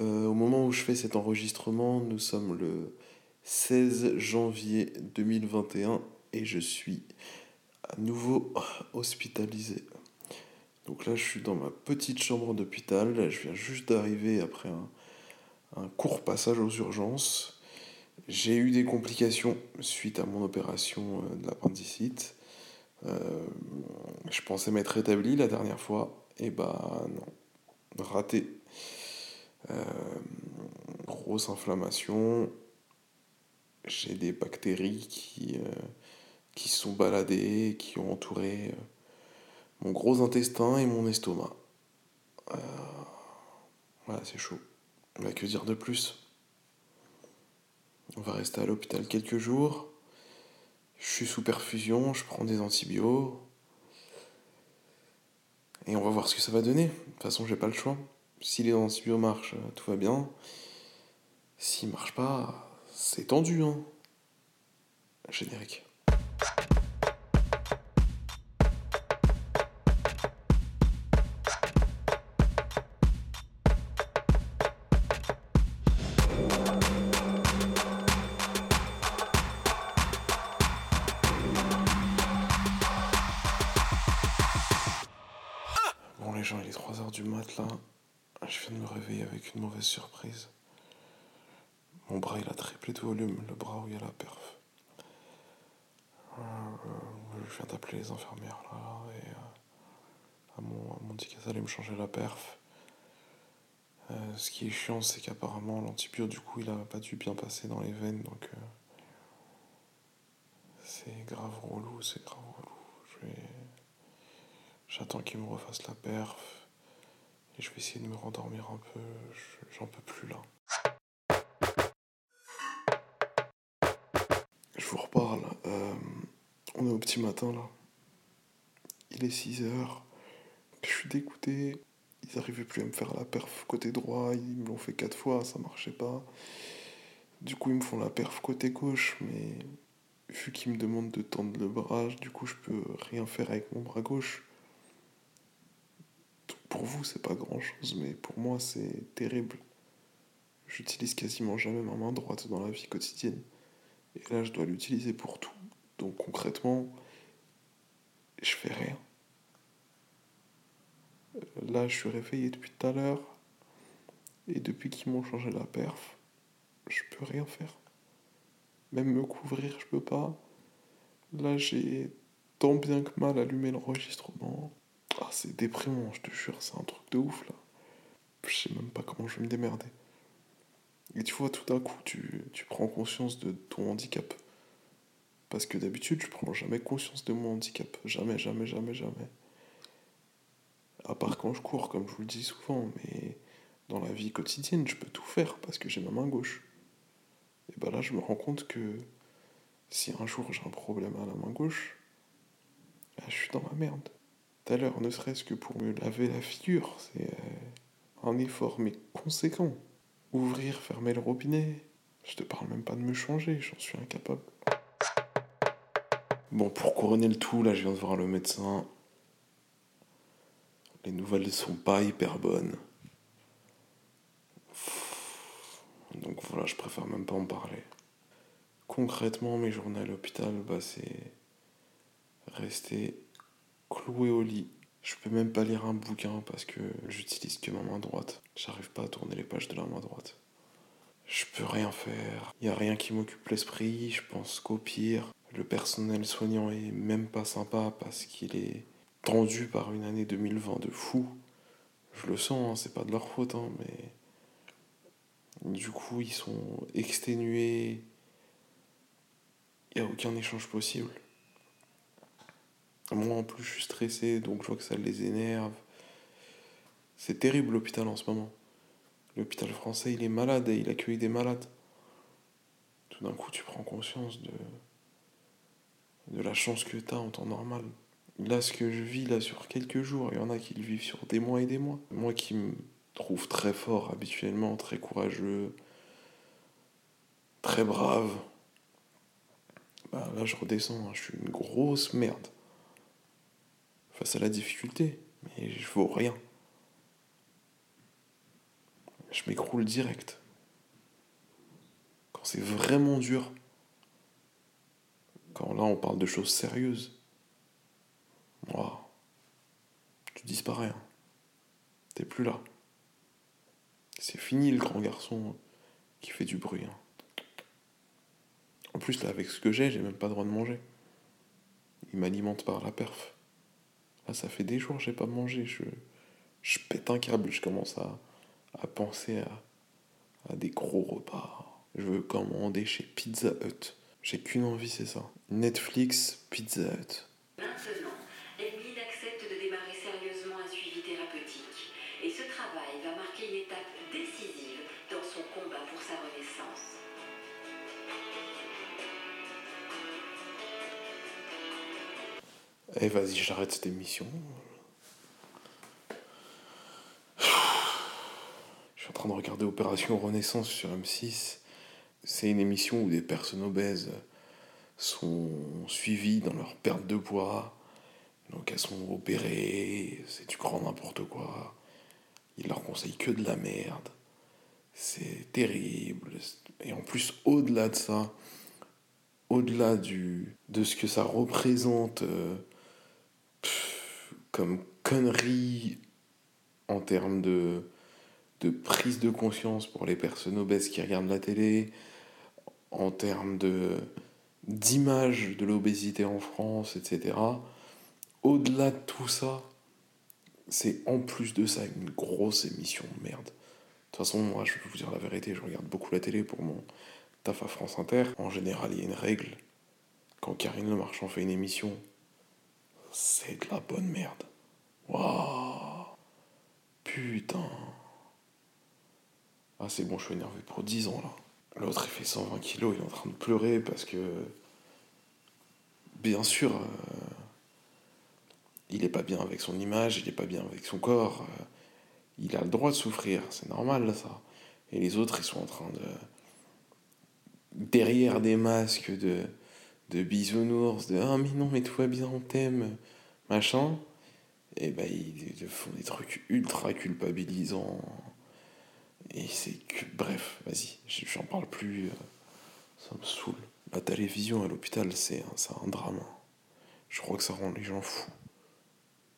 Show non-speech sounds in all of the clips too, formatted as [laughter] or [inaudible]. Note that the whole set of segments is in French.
Euh, au moment où je fais cet enregistrement, nous sommes le 16 janvier 2021 et je suis à nouveau hospitalisé. Donc là, je suis dans ma petite chambre d'hôpital. Je viens juste d'arriver après un, court passage aux urgences. J'ai eu des complications suite à mon opération euh, de l'appendicite. Euh, je pensais m'être rétabli la dernière fois. Et bah non, raté. Euh, grosse inflammation. J'ai des bactéries qui qui se sont baladés, qui ont entouré euh, mon gros intestin et mon estomac. Euh, voilà, c'est chaud. Mais que dire de plus? On va rester à l'hôpital quelques jours. Je suis sous perfusion, je prends des antibiotiques. Et on va voir ce que ça va donner. De toute façon, j'ai pas le choix. Si les antibiotiques marchent, euh, tout va bien. S'ils marchent pas, c'est tendu, hein. Générique. Surprise. Mon bras il a triplé de volume, le bras où il y a la perf. Euh, je viens d'appeler les infirmières là et euh, m'ont dit qu'elles me changer la perf. Euh, ce qui est chiant, c'est qu'apparemment l'antibiotique du coup il a pas dû bien passer dans les veines donc euh, c'est grave relou, c'est grave relou. J'attends qu'il me refasse la perf. Je vais essayer de me rendormir un peu. J'en peux plus là. Je vous reparle. Euh, on est au petit matin là. Il est 6 heures. Je suis dégoûté. Ils n'arrivaient plus à me faire la perf côté droit. Ils me l'ont fait 4 fois, ça marchait pas. Du coup, ils me font la perf côté gauche, mais vu qu'ils me demandent de tendre le bras, du coup, je peux rien faire avec mon bras gauche pour vous, c'est pas grand chose, mais pour moi, c'est terrible. J'utilise quasiment jamais ma main droite dans la vie quotidienne. Et là, je dois l'utiliser pour tout. Donc concrètement, je fais rien. Là, je suis réveillé depuis tout à l'heure. Et depuis qu'ils m'ont changé la perf, je peux rien faire. Même me couvrir, je peux pas. Là, j'ai tant bien que mal allumé l'enregistrement. Ah, c'est déprimant, je te jure, c'est un truc de ouf là. Je sais même pas comment je vais me démerder. Et tu vois, tout d'un coup, tu, tu prends conscience de ton handicap. Parce que d'habitude, je prends jamais conscience de mon handicap. Jamais, jamais, jamais, jamais. À part quand je cours, comme je vous le dis souvent, mais dans la vie quotidienne, je peux tout faire parce que j'ai ma main gauche. Et bah là, je me rends compte que si un jour j'ai un problème à la main gauche, bah, je suis dans ma merde ne serait-ce que pour me laver la figure, c'est euh, un effort mais conséquent. Ouvrir, fermer le robinet, je te parle même pas de me changer, j'en suis incapable. Bon, pour couronner le tout, là, je viens de voir le médecin. Les nouvelles sont pas hyper bonnes. Donc voilà, je préfère même pas en parler. Concrètement, mes journées à l'hôpital, bah, c'est rester cloué au lit. Je peux même pas lire un bouquin parce que j'utilise que ma main droite. J'arrive pas à tourner les pages de la main droite. Je peux rien faire. Il y a rien qui m'occupe l'esprit. Je pense qu'au pire, le personnel soignant est même pas sympa parce qu'il est tendu par une année 2020 de fou. Je le sens, hein, c'est pas de leur faute, hein, mais du coup, ils sont exténués. Il a aucun échange possible. Moi, en plus, je suis stressé, donc je vois que ça les énerve. C'est terrible l'hôpital en ce moment. L'hôpital français, il est malade et il accueille des malades. Tout d'un coup, tu prends conscience de, de la chance que tu as en temps normal. Là, ce que je vis là sur quelques jours, il y en a qui le vivent sur des mois et des mois. Moi qui me trouve très fort habituellement, très courageux, très brave, bah là je redescends, hein. je suis une grosse merde face à la difficulté, mais je vaux rien. Je m'écroule direct. Quand c'est vraiment dur, quand là on parle de choses sérieuses, tu disparais. Hein. T'es plus là. C'est fini le grand garçon qui fait du bruit. Hein. En plus, là, avec ce que j'ai, j'ai même pas le droit de manger. Il m'alimente par la perf. Là, ça fait des jours que j'ai pas mangé. Je, je pète un câble. Je commence à, à penser à, à des gros repas. Je veux commander chez Pizza Hut. J'ai qu'une envie, c'est ça. Netflix, Pizza Hut. Eh vas-y, j'arrête cette émission. Je suis en train de regarder Opération Renaissance sur M6. C'est une émission où des personnes obèses sont suivies dans leur perte de poids. Donc elles sont opérées, c'est du grand n'importe quoi. Ils leur conseillent que de la merde. C'est terrible. Et en plus, au-delà de ça, au-delà du, de ce que ça représente euh, comme connerie en termes de, de prise de conscience pour les personnes obèses qui regardent la télé, en termes de d'image de l'obésité en France, etc. Au-delà de tout ça, c'est en plus de ça une grosse émission de merde. De toute façon, moi, je vais vous dire la vérité, je regarde beaucoup la télé pour mon taf à France Inter. En général, il y a une règle. Quand Karine Le Marchand fait une émission, c'est de la bonne merde. Waouh Putain Ah, c'est bon, je suis énervé pour 10 ans là. L'autre, il fait 120 kilos, il est en train de pleurer parce que. Bien sûr, euh, il n'est pas bien avec son image, il n'est pas bien avec son corps. euh, il a le droit de souffrir, c'est normal ça. Et les autres, ils sont en train de. Derrière des masques de, de bisounours, de Ah, mais non, mais tout va bien, on t'aime, machin. Et ben, ils font des trucs ultra culpabilisants. Et c'est que. Bref, vas-y, j'en parle plus. euh, Ça me saoule. La télévision à l'hôpital, c'est un, un drame. Je crois que ça rend les gens fous.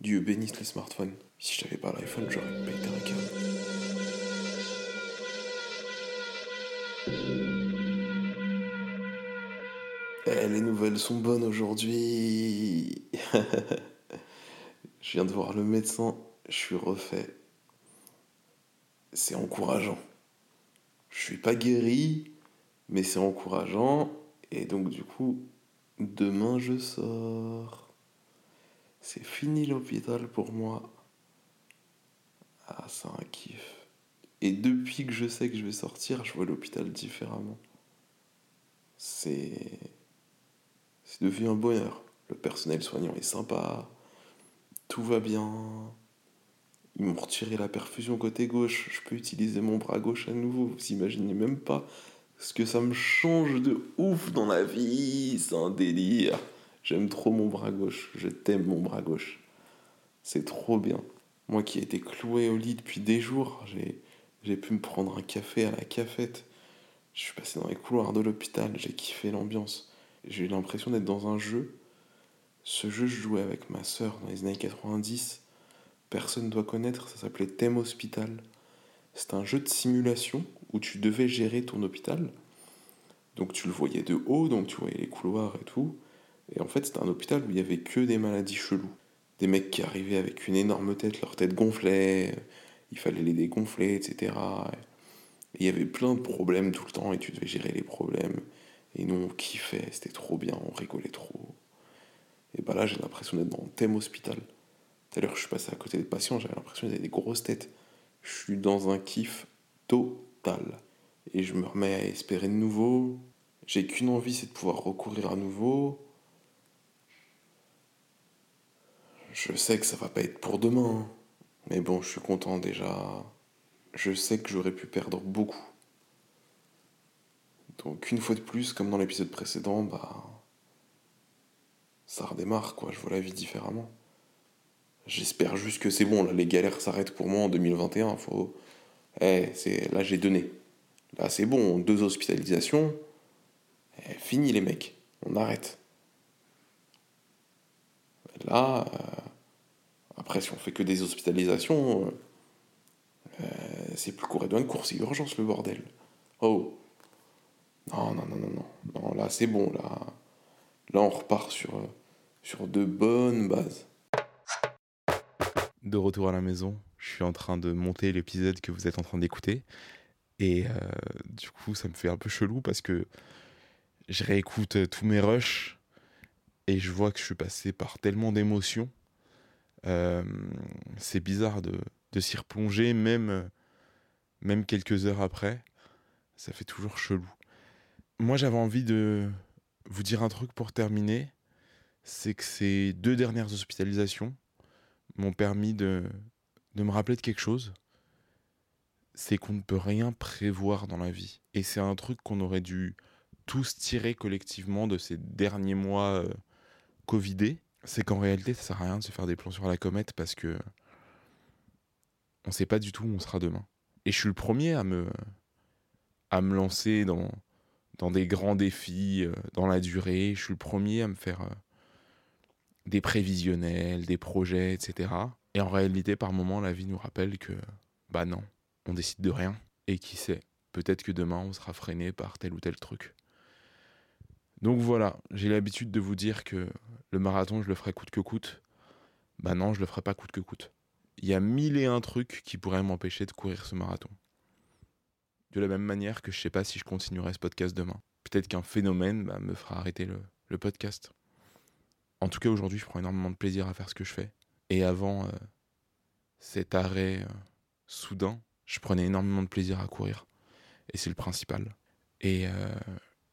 Dieu bénisse les smartphones. Si j'avais pas l'iPhone, j'aurais pété un câble. Sont bonnes aujourd'hui. [laughs] je viens de voir le médecin, je suis refait. C'est encourageant. Je suis pas guéri, mais c'est encourageant. Et donc, du coup, demain je sors. C'est fini l'hôpital pour moi. Ah, c'est un kiff. Et depuis que je sais que je vais sortir, je vois l'hôpital différemment. C'est. C'est devenu un bonheur. Le personnel soignant est sympa. Tout va bien. Ils m'ont retiré la perfusion côté gauche. Je peux utiliser mon bras gauche à nouveau. Vous imaginez même pas ce que ça me change de ouf dans la vie. C'est un délire. J'aime trop mon bras gauche. Je t'aime mon bras gauche. C'est trop bien. Moi qui ai été cloué au lit depuis des jours, j'ai, pu me prendre un café à la cafette. Je suis passé dans les couloirs de l'hôpital, j'ai kiffé l'ambiance. J'ai eu l'impression d'être dans un jeu. Ce jeu, je jouais avec ma sœur dans les années 90. Personne doit connaître, ça s'appelait Thème Hospital. C'est un jeu de simulation où tu devais gérer ton hôpital. Donc tu le voyais de haut, donc tu voyais les couloirs et tout. Et en fait, c'était un hôpital où il y avait que des maladies cheloues. Des mecs qui arrivaient avec une énorme tête, leur tête gonflait, il fallait les dégonfler, etc. il y avait plein de problèmes tout le temps et tu devais gérer les problèmes. Et nous, on kiffait, c'était trop bien, on rigolait trop. Et bah là, j'ai l'impression d'être dans thème hospital. Tout je suis passé à côté des patients, j'avais l'impression d'avoir des grosses têtes. Je suis dans un kiff total. Et je me remets à espérer de nouveau. J'ai qu'une envie, c'est de pouvoir recourir à nouveau. Je sais que ça va pas être pour demain. Mais bon, je suis content déjà. Je sais que j'aurais pu perdre beaucoup. Donc une fois de plus, comme dans l'épisode précédent, bah ça redémarre quoi, je vois la vie différemment. J'espère juste que c'est bon, là les galères s'arrêtent pour moi en 2021, faut eh, c'est là j'ai donné. Là c'est bon, deux hospitalisations. Eh, fini les mecs, on arrête. Là euh, après si on fait que des hospitalisations euh, c'est plus court et de cours, c'est urgence le bordel. Oh. Non, non, non, non, non. Non, là, c'est bon, là. Là, on repart sur, euh, sur de bonnes bases. De retour à la maison, je suis en train de monter l'épisode que vous êtes en train d'écouter. Et euh, du coup, ça me fait un peu chelou parce que je réécoute euh, tous mes rushs et je vois que je suis passé par tellement d'émotions. c'est bizarre de, de s'y replonger, même, même quelques heures après. Ça fait toujours chelou. Moi, j'avais envie de vous dire un truc pour terminer. C'est que ces deux dernières hospitalisations m'ont permis de, me rappeler de quelque chose. C'est qu'on ne peut rien prévoir dans la vie. Et c'est un truc qu'on aurait dû tous tirer collectivement de ces derniers mois euh, Covidés. C'est qu'en réalité, ça sert à rien de se faire des plans sur la comète parce que on sait pas du tout où on sera demain. Et je suis le premier à me, à me lancer dans, dans des grands défis, euh, dans la durée. Je suis le premier à me faire euh, des prévisionnels, des projets, etc. Et en réalité, par moments, la vie nous rappelle que, bah non, on décide de rien. Et qui sait, peut-être que demain, on sera freiné par tel ou tel truc. Donc voilà, j'ai l'habitude de vous dire que le marathon, je le ferai coûte que coûte. Bah non, je le ferai pas coûte que coûte. Il y a mille et un trucs qui pourraient m'empêcher de courir ce marathon. De la même manière que je sais pas si je continuerai ce podcast demain. Peut-être qu'un phénomène bah, me fera arrêter le, podcast. En tout cas, aujourd'hui, je prends énormément de plaisir à faire ce que je fais. Et avant euh, cet arrêt euh, soudain, je prenais énormément de plaisir à courir. Et c'est le principal. Et euh,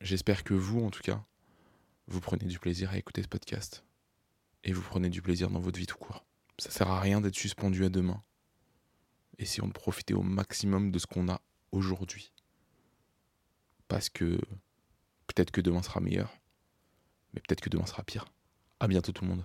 j'espère que vous, en tout cas, vous prenez du plaisir à écouter ce podcast. Et vous prenez du plaisir dans votre vie tout court. Ça sert à rien d'être suspendu à demain. Essayons de profiter au maximum de ce qu'on a aujourd'hui. Parce que peut-être que demain sera meilleur, mais peut-être que demain sera pire. À bientôt tout le monde.